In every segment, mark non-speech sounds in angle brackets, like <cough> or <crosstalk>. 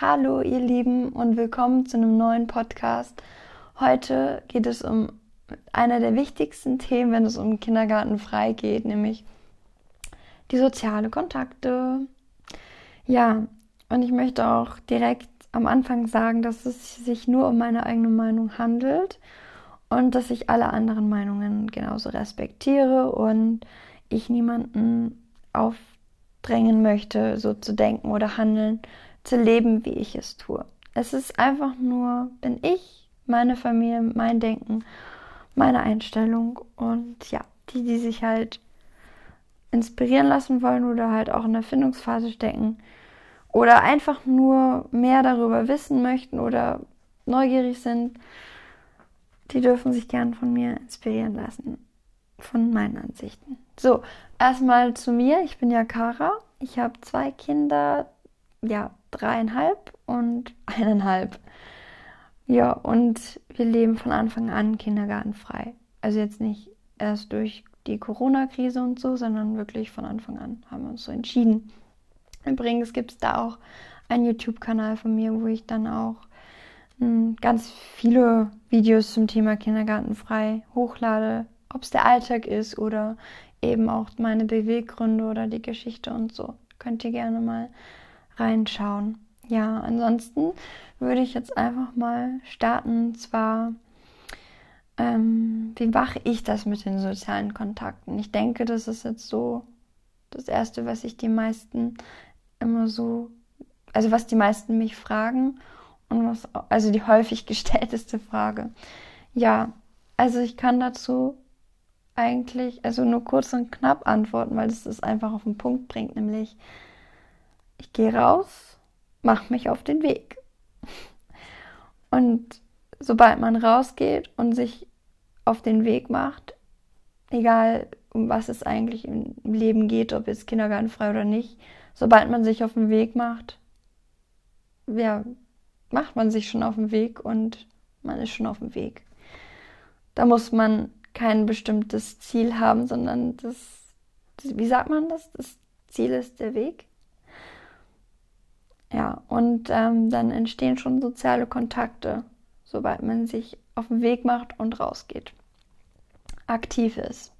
Hallo ihr Lieben und willkommen zu einem neuen Podcast. Heute geht es um einer der wichtigsten Themen, wenn es um Kindergarten frei geht, nämlich die soziale Kontakte. Ja, und ich möchte auch direkt am Anfang sagen, dass es sich nur um meine eigene Meinung handelt und dass ich alle anderen Meinungen genauso respektiere und ich niemanden aufdrängen möchte, so zu denken oder handeln, zu leben, wie ich es tue. Es ist einfach nur, bin ich, meine Familie, mein Denken, meine Einstellung und ja, die, die sich halt inspirieren lassen wollen oder halt auch in der Findungsphase stecken oder einfach nur mehr darüber wissen möchten oder neugierig sind, die dürfen sich gern von mir inspirieren lassen, von meinen Ansichten. So, erstmal zu mir. Ich bin ja Kara. Ich habe zwei Kinder, ja, dreieinhalb und <laughs> eineinhalb. Ja, und wir leben von Anfang an kindergartenfrei. Also jetzt nicht erst durch die Corona-Krise und so, sondern wirklich von Anfang an haben wir uns so entschieden. Übrigens gibt es da auch einen YouTube-Kanal von mir, wo ich dann auch mh, hm, ganz viele Videos zum Thema Kindergartenfrei hochlade, ob es der Alltag ist oder eben auch meine Beweggründe oder die Geschichte und so. Könnt ihr gerne mal reinschauen. Ja, ansonsten würde ich jetzt einfach mal starten. Und zwar, ähm, wie mache ich das mit den sozialen Kontakten? Ich denke, das ist jetzt so das Erste, was ich die meisten immer so, also was die meisten mich fragen und was, also die häufig <laughs> gestellteste Frage. Ja, also ich kann dazu eigentlich, also nur kurz und knapp antworten, weil es das einfach auf den Punkt bringt, nämlich ich gehe raus, mache mich auf den Weg. Und sobald man rausgeht und sich auf den Weg macht, egal um was es eigentlich im Leben geht, ob jetzt kindergartenfrei oder nicht, sobald man sich auf den Weg macht, ja, macht man sich schon auf den Weg und man ist schon auf dem Weg. Da muss man kein bestimmtes Ziel haben, sondern das, wie sagt man das? Das Ziel ist der Weg. Ja, und ähm, dann entstehen schon soziale Kontakte, sobald man sich auf den Weg macht und rausgeht. Aktiv ist.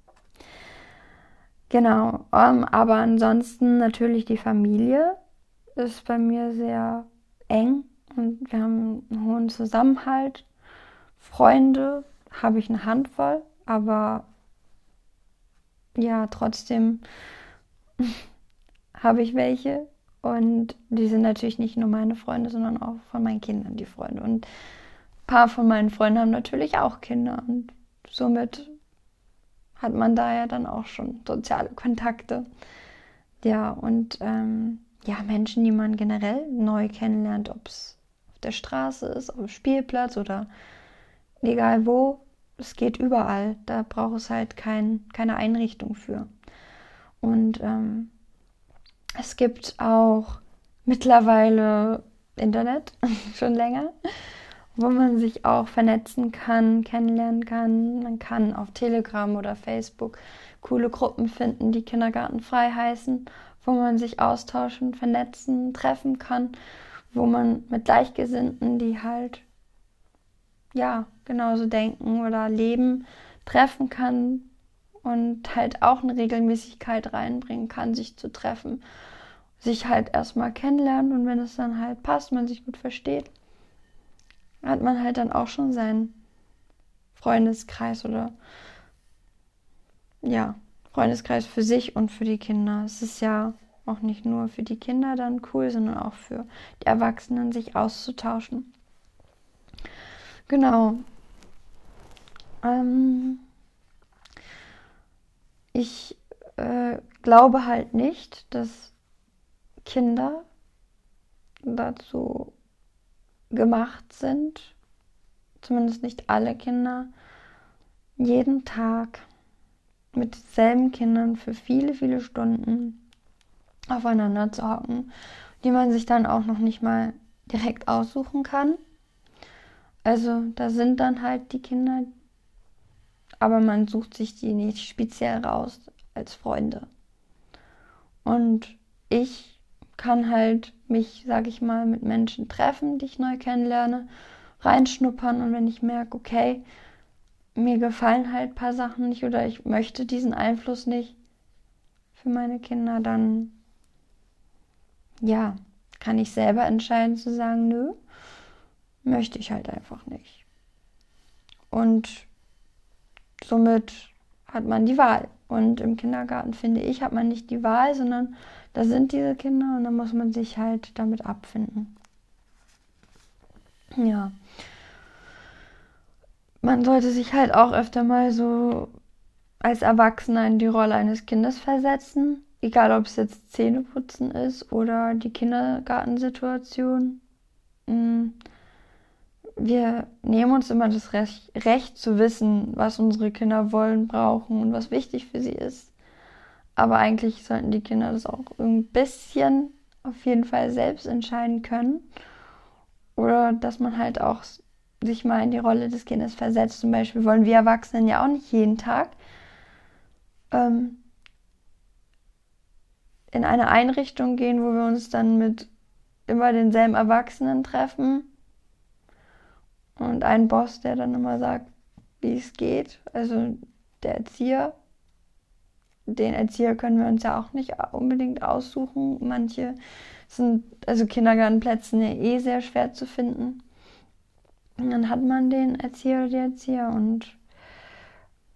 Genau, ähm, aber ansonsten natürlich die Familie ist bei mir sehr eng und wir haben einen hohen Zusammenhalt. Freunde habe ich eine Handvoll, aber ja, trotzdem <laughs> habe ich welche, und die sind natürlich nicht nur meine Freunde, sondern auch von meinen Kindern die Freunde. Und ein paar von meinen Freunden haben natürlich auch Kinder. Und somit hat man da ja dann auch schon soziale Kontakte. Ja, und ähm, ja, Menschen, die man generell neu kennenlernt, ob es auf der Straße ist, auf dem Spielplatz oder egal wo, es geht überall. Da braucht es halt kein, keine Einrichtung für. Und ähm, es gibt auch mittlerweile Internet, <laughs> schon länger, wo man sich auch vernetzen kann, kennenlernen kann. Man kann auf Telegram oder Facebook coole Gruppen finden, die kindergartenfrei heißen, wo man sich austauschen, vernetzen, treffen kann, wo man mit Gleichgesinnten, die halt ja genauso denken oder leben, treffen kann, und halt auch eine Regelmäßigkeit reinbringen kann, sich zu treffen, sich halt erstmal kennenlernen und wenn es dann halt passt, man sich gut versteht, hat man halt dann auch schon seinen Freundeskreis oder ja, Freundeskreis für sich und für die Kinder. Es ist ja auch nicht nur für die Kinder dann cool, sondern auch für die Erwachsenen, sich auszutauschen. Genau. Ähm, ich äh, glaube halt nicht, dass Kinder dazu gemacht sind, zumindest nicht alle Kinder, jeden Tag mit selben Kindern für viele, viele Stunden aufeinander zu hocken, die man sich dann auch noch nicht mal direkt aussuchen kann. Also da sind dann halt die Kinder, aber man sucht sich die nicht speziell raus als Freunde. Und ich kann halt mich, sage ich mal, mit Menschen treffen, die ich neu kennenlerne, reinschnuppern und wenn ich merke, okay, mir gefallen halt ein paar Sachen nicht oder ich möchte diesen Einfluss nicht für meine Kinder, dann ja, kann ich selber entscheiden zu sagen, nö, möchte ich halt einfach nicht. Und somit hat man die Wahl. Und im Kindergarten, finde ich, hat man nicht die Wahl, sondern da sind diese Kinder und da muss man sich halt damit abfinden. Ja. Man sollte sich halt auch öfter mal so als Erwachsener in die Rolle eines Kindes versetzen. Egal, ob es jetzt Zähneputzen ist oder die Kindergartensituation. Mm. Wir nehmen uns immer das Recht, Recht zu wissen, was unsere Kinder wollen, brauchen und was wichtig für sie ist. Aber eigentlich sollten die Kinder das auch ein bisschen auf jeden Fall selbst entscheiden können. Oder dass man halt auch sich mal in die Rolle des Kindes versetzt. Zum Beispiel wollen wir Erwachsenen ja auch nicht jeden Tag ähm, in eine Einrichtung gehen, wo wir uns dann mit immer denselben Erwachsenen treffen. Und ein Boss, der dann immer sagt, wie es geht. Also der Erzieher. Den Erzieher können wir uns ja auch nicht unbedingt aussuchen. Manche sind, also Kindergartenplätze ja eh sehr schwer zu finden. Und dann hat man den Erzieher oder die Erzieher und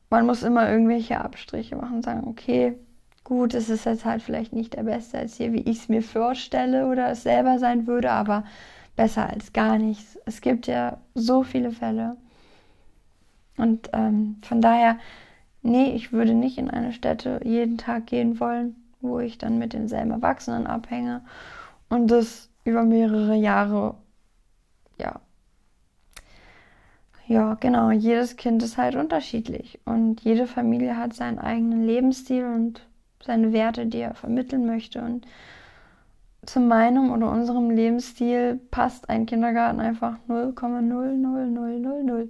man muss immer irgendwelche Abstriche machen und sagen, okay, gut, es ist jetzt halt vielleicht nicht der beste Erzieher, wie ich es mir vorstelle oder es selber sein würde, aber besser als gar nichts. Es gibt ja so viele Fälle. Und ähm, von daher, nee, ich würde nicht in eine Stätte jeden Tag gehen wollen, wo ich dann mit denselben Erwachsenen abhänge und das über mehrere Jahre, ja, ja, genau, jedes Kind ist halt unterschiedlich und jede Familie hat seinen eigenen Lebensstil und seine Werte, die er vermitteln möchte. Und zu meinem oder unserem Lebensstil passt ein Kindergarten einfach 0,00000.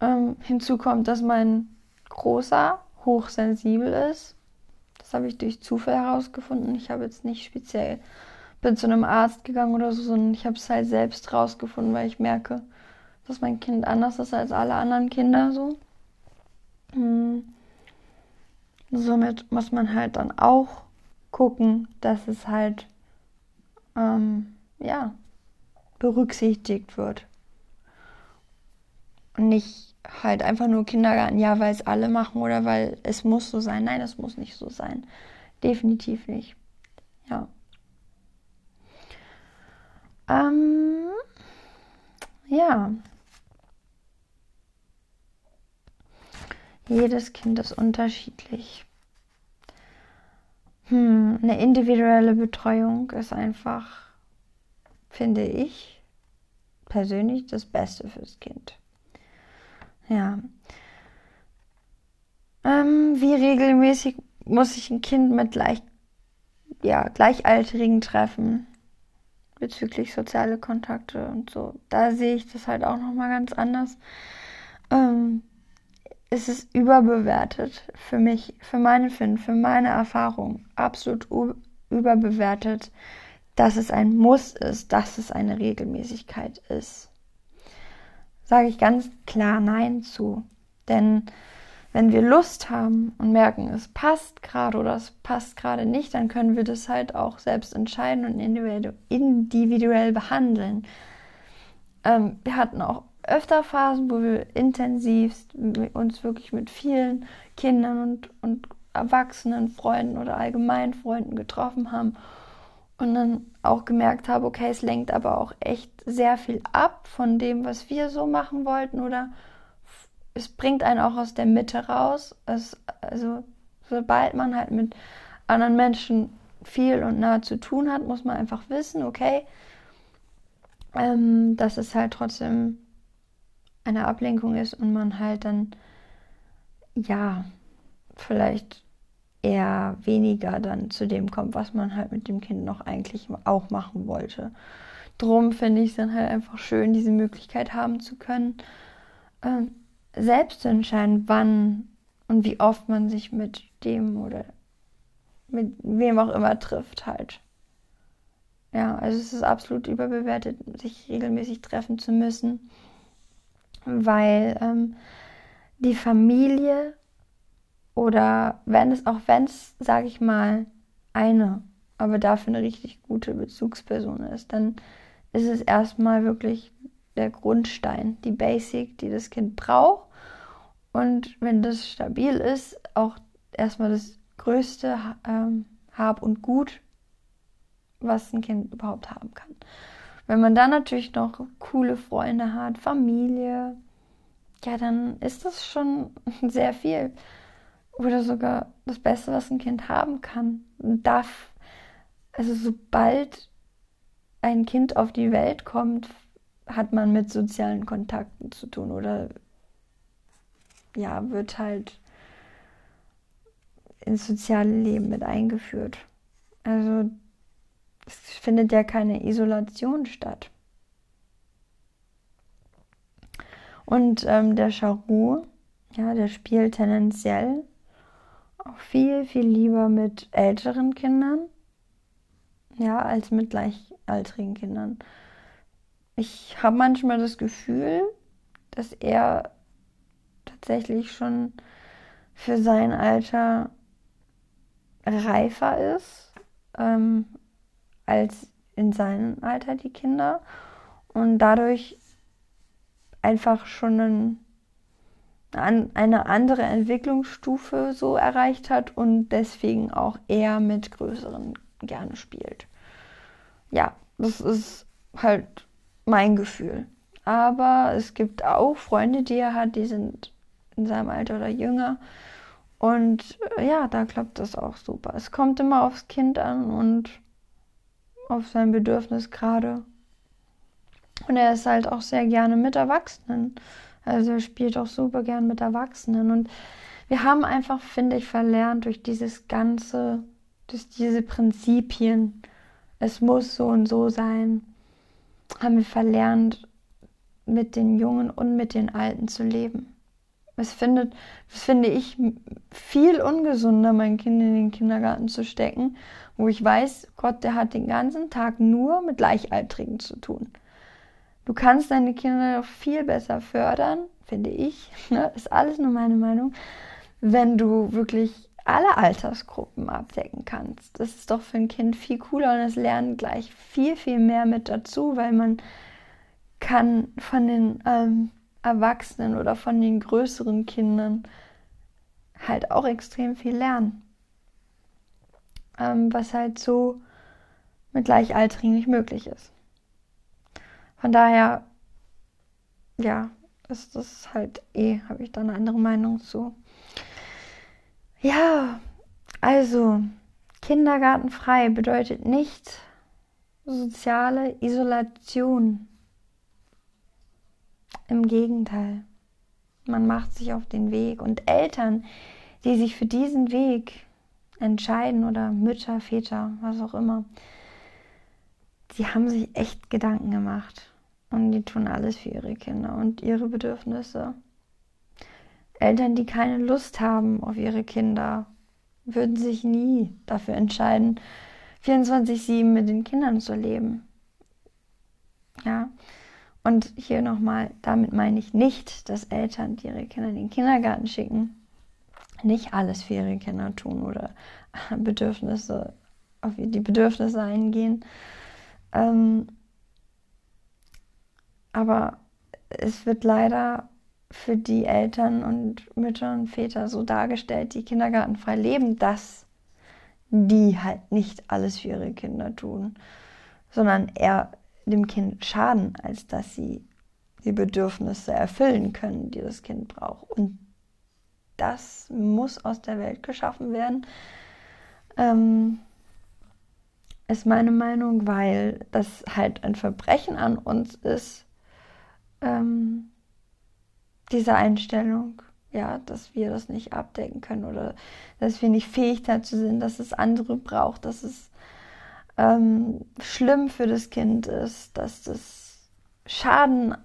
Ähm, hinzu kommt, dass mein Großer hochsensibel ist. Das habe ich durch Zufall herausgefunden. Ich habe jetzt nicht speziell bin zu einem Arzt gegangen oder so, sondern ich habe es halt selbst rausgefunden, weil ich merke, dass mein Kind anders ist als alle anderen Kinder so. Hm. Somit muss man halt dann auch gucken, dass es halt ähm, ja berücksichtigt wird und nicht halt einfach nur Kindergarten, ja, weil es alle machen oder weil es muss so sein. Nein, es muss nicht so sein. Definitiv nicht. Ja. Ähm, ja. Jedes Kind ist unterschiedlich. Hm, eine individuelle Betreuung ist einfach, finde ich, persönlich das Beste fürs Kind. Ja. Ähm, wie regelmäßig muss ich ein Kind mit gleich, ja, Gleichaltrigen treffen bezüglich soziale Kontakte und so. Da sehe ich das halt auch nochmal ganz anders. Ähm, es ist überbewertet für mich, für meine Finn, für meine Erfahrung. Absolut überbewertet, dass es ein Muss ist, dass es eine Regelmäßigkeit ist. Sage ich ganz klar Nein zu. Denn wenn wir Lust haben und merken, es passt gerade oder es passt gerade nicht, dann können wir das halt auch selbst entscheiden und individuell behandeln. Ähm, wir hatten auch öfter Phasen, wo wir intensivst uns wirklich mit vielen Kindern und, und Erwachsenen, Freunden oder allgemein Freunden getroffen haben und dann auch gemerkt habe, okay, es lenkt aber auch echt sehr viel ab von dem, was wir so machen wollten oder es bringt einen auch aus der Mitte raus. Es, also sobald man halt mit anderen Menschen viel und nah zu tun hat, muss man einfach wissen, okay, ähm, dass es halt trotzdem eine Ablenkung ist und man halt dann, ja, vielleicht eher weniger dann zu dem kommt, was man halt mit dem Kind noch eigentlich auch machen wollte. Drum finde ich es dann halt einfach schön, diese Möglichkeit haben zu können, äh, selbst zu entscheiden, wann und wie oft man sich mit dem oder mit wem auch immer trifft halt. Ja, also es ist absolut überbewertet, sich regelmäßig treffen zu müssen, weil ähm, die Familie oder wenn es, auch wenn es, sage ich mal, eine, aber dafür eine richtig gute Bezugsperson ist, dann ist es erstmal wirklich der Grundstein, die Basic, die das Kind braucht. Und wenn das stabil ist, auch erstmal das größte ähm, Hab und Gut, was ein Kind überhaupt haben kann. Wenn man dann natürlich noch coole Freunde hat, Familie, ja, dann ist das schon <laughs> sehr viel. Oder sogar das Beste, was ein Kind haben kann. Darf, also sobald ein Kind auf die Welt kommt, hat man mit sozialen Kontakten zu tun oder ja, wird halt ins soziale Leben mit eingeführt. Also es findet ja keine Isolation statt. Und ähm, der Charu, ja, der spielt tendenziell auch viel, viel lieber mit älteren Kindern, ja, als mit gleichaltrigen Kindern. Ich habe manchmal das Gefühl, dass er tatsächlich schon für sein Alter reifer ist ähm, als in seinem Alter die Kinder und dadurch einfach schon ein, eine andere Entwicklungsstufe so erreicht hat und deswegen auch eher mit größeren gerne spielt. Ja, das ist halt mein Gefühl. Aber es gibt auch Freunde, die er hat, die sind in seinem Alter oder jünger. Und äh, ja, da klappt das auch super. Es kommt immer aufs Kind an und auf sein Bedürfnis gerade. Und er ist halt auch sehr gerne mit Erwachsenen. Also er spielt auch super gern mit Erwachsenen. Und wir haben einfach, finde ich, verlernt durch dieses ganze, durch diese Prinzipien, es muss so und so sein, haben wir verlernt, mit den Jungen und mit den Alten zu leben. Es findet, das finde ich viel ungesunder, mein Kind in den Kindergarten zu stecken, wo ich weiß, Gott, der hat den ganzen Tag nur mit Gleichaltrigen zu tun. Du kannst deine Kinder viel besser fördern, finde ich, <laughs> ne? ist alles nur meine Meinung, wenn du wirklich alle Altersgruppen abdecken kannst. Das ist doch für ein Kind viel cooler und es lernt gleich viel, viel mehr mit dazu, weil man kann von den ähm, Erwachsenen oder von den größeren Kindern halt auch extrem viel lernen. Ähm, was halt so mit Gleichaltrigen nicht möglich ist. Von daher, ja, ist das halt eh, habe ich da eine andere Meinung zu. Ja, also kindergartenfrei bedeutet nicht soziale Isolation. Im Gegenteil, man macht sich auf den Weg und Eltern, die sich für diesen Weg entscheiden oder Mütter, Väter, was auch immer, die haben sich echt Gedanken gemacht und die tun alles für ihre Kinder und ihre Bedürfnisse. Eltern, die keine Lust haben auf ihre Kinder, würden sich nie dafür entscheiden, 24-7 mit den Kindern zu leben. Ja, und hier nochmal, damit meine ich nicht, dass Eltern, die ihre Kinder in den Kindergarten schicken, nicht alles für ihre Kinder tun oder <laughs> Bedürfnisse, auf die Bedürfnisse eingehen. Ähm, aber es wird leider für die Eltern und Mütter und Väter so dargestellt, die kindergartenfrei leben, dass die halt nicht alles für ihre Kinder tun, sondern eher dem Kind schaden, als dass sie die Bedürfnisse erfüllen können, die das Kind braucht. Und das muss aus der Welt geschaffen werden, ähm, ist meine Meinung, weil das halt ein Verbrechen an uns ist, ähm, diese Einstellung, ja, dass wir das nicht abdecken können oder dass wir nicht fähig dazu sind, dass es andere braucht, dass es ähm, schlimm für das Kind ist, dass das Schaden,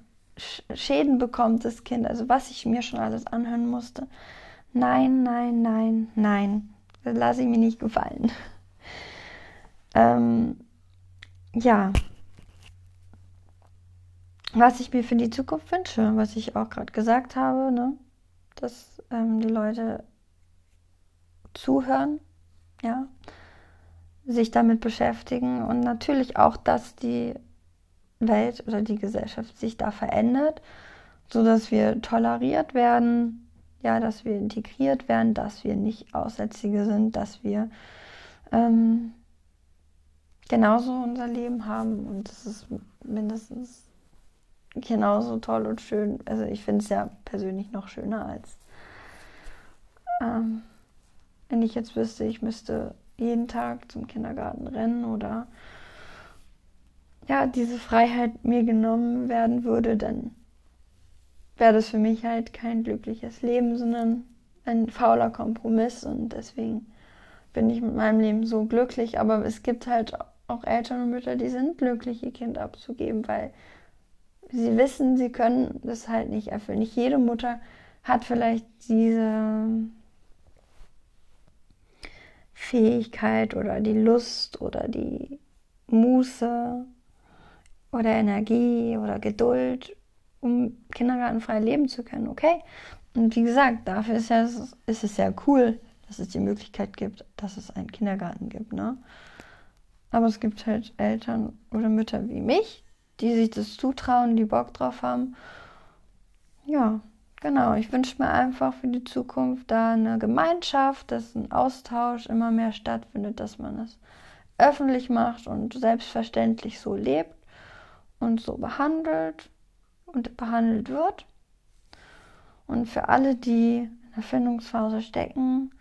Schäden bekommt, das Kind, also was ich mir schon alles anhören musste. Nein, nein, nein, nein, das lasse ich mir nicht gefallen. <laughs> ähm, ja, was ich mir für die Zukunft wünsche, was ich auch gerade gesagt habe, ne? dass ähm, die Leute zuhören, ja, sich damit beschäftigen und natürlich auch, dass die Welt oder die Gesellschaft sich da verändert, so dass wir toleriert werden, ja, dass wir integriert werden, dass wir nicht Aussätzige sind, dass wir ähm, genauso unser Leben haben und es ist mindestens genauso toll und schön. Also ich finde es ja persönlich noch schöner als ähm, wenn ich jetzt wüsste, ich müsste jeden Tag zum Kindergarten rennen oder ja, diese Freiheit mir genommen werden würde, dann wäre das für mich halt kein glückliches Leben, sondern ein fauler Kompromiss und deswegen bin ich mit meinem Leben so glücklich. Aber es gibt halt auch Eltern und Mütter, die sind glücklich, ihr Kind abzugeben, weil sie wissen, sie können das halt nicht erfüllen. Nicht jede Mutter hat vielleicht diese Fähigkeit oder die Lust oder die Muße oder Energie oder Geduld, um kindergartenfrei leben zu können. Okay. Und wie gesagt, dafür ist, ja, ist es ja cool, dass es die Möglichkeit gibt, dass es einen Kindergarten gibt. Ne? Aber es gibt halt Eltern oder Mütter wie mich, die sich das zutrauen, die Bock drauf haben. Ja, genau. Ich wünsche mir einfach für die Zukunft da eine Gemeinschaft, dass ein Austausch immer mehr stattfindet, dass man es öffentlich macht und selbstverständlich so lebt und so behandelt und behandelt wird. Und für alle, die in der Findungsphase stecken,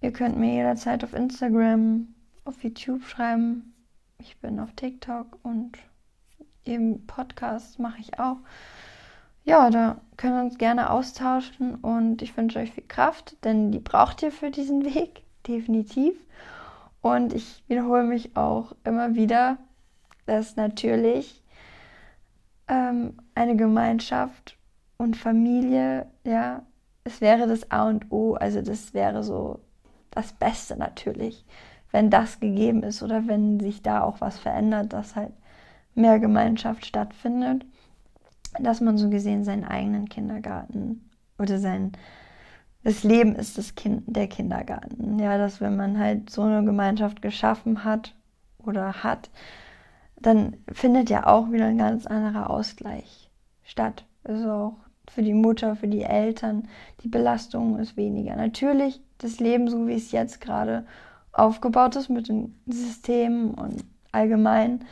ihr könnt mir jederzeit auf Instagram, auf YouTube schreiben. Ich bin auf TikTok und eben Podcast mache ich auch. Ja, da können wir uns gerne austauschen und ich wünsche euch viel Kraft, denn die braucht ihr für diesen Weg, <laughs> definitiv. Und ich wiederhole mich auch immer wieder, dass natürlich ähm, eine Gemeinschaft und Familie, ja, es wäre das A und O, also das wäre so das Beste natürlich, wenn das gegeben ist oder wenn sich da auch was verändert, dass halt mehr Gemeinschaft stattfindet, dass man so gesehen seinen eigenen Kindergarten oder sein das Leben ist das Kind, der Kindergarten. Ja, dass wenn man halt so eine Gemeinschaft geschaffen hat oder hat, dann findet ja auch wieder ein ganz anderer Ausgleich statt. Also auch für die Mutter, für die Eltern, die Belastung ist weniger. Natürlich das Leben, so wie es jetzt gerade aufgebaut ist mit den Systemen und allgemein,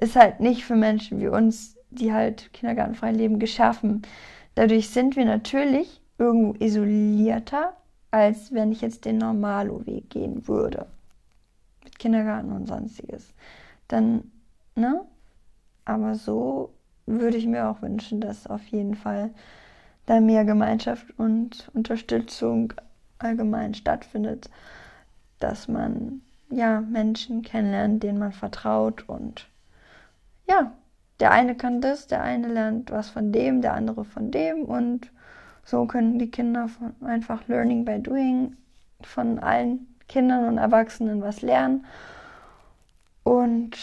ist halt nicht für Menschen wie uns, die halt kindergartenfrei leben, geschaffen. Dadurch sind wir natürlich irgendwo isolierter, als wenn ich jetzt den Normalo-Weg gehen würde. Mit Kindergarten und sonstiges. Dann, ne? Aber so würde ich mir auch wünschen, dass auf jeden Fall da mehr Gemeinschaft und Unterstützung allgemein stattfindet, dass man ja Menschen kennenlernt, denen man vertraut und ja, der eine kann das, der eine lernt was von dem, der andere von dem und so können die Kinder von einfach Learning by Doing von allen Kindern und Erwachsenen was lernen. Und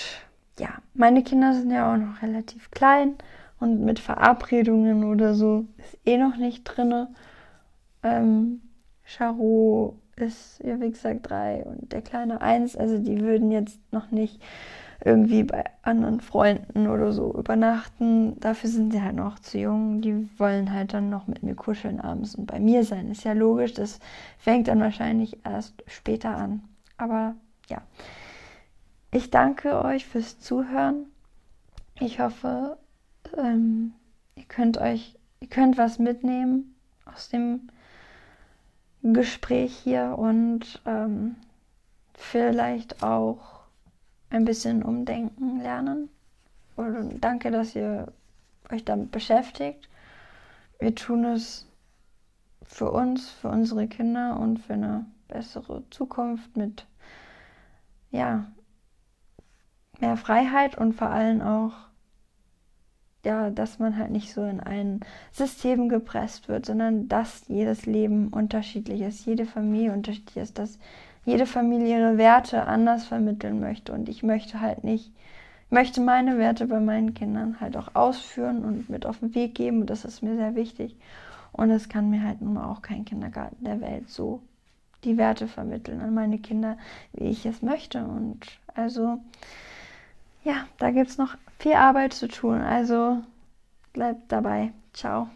ja, meine Kinder sind ja auch noch relativ klein und mit Verabredungen oder so ist eh noch nicht drin. Ähm, Charo ist ja wie gesagt drei und der kleine eins, also die würden jetzt noch nicht irgendwie bei anderen Freunden oder so übernachten. Dafür sind sie halt noch zu jung. Die wollen halt dann noch mit mir kuscheln abends und bei mir sein. Ist ja logisch, das fängt dann wahrscheinlich erst später an. Aber ja, ich danke euch fürs Zuhören. Ich hoffe, ähm, ihr könnt euch, ihr könnt was mitnehmen aus dem Gespräch hier und ähm, vielleicht auch ein bisschen umdenken lernen. Und danke, dass ihr euch damit beschäftigt. Wir tun es für uns, für unsere Kinder und für eine bessere Zukunft mit ja, mehr Freiheit und vor allem auch, ja, dass man halt nicht so in ein System gepresst wird, sondern dass jedes Leben unterschiedlich ist, jede Familie unterschiedlich ist, dass jede Familie ihre Werte anders vermitteln möchte. Und ich möchte halt nicht, möchte meine Werte bei meinen Kindern halt auch ausführen und mit auf den Weg geben. Und das ist mir sehr wichtig. Und es kann mir halt nun mal auch kein Kindergarten der Welt so die Werte vermitteln an meine Kinder, wie ich es möchte. Und also ja, da gibt es noch viel Arbeit zu tun. Also bleibt dabei. Ciao.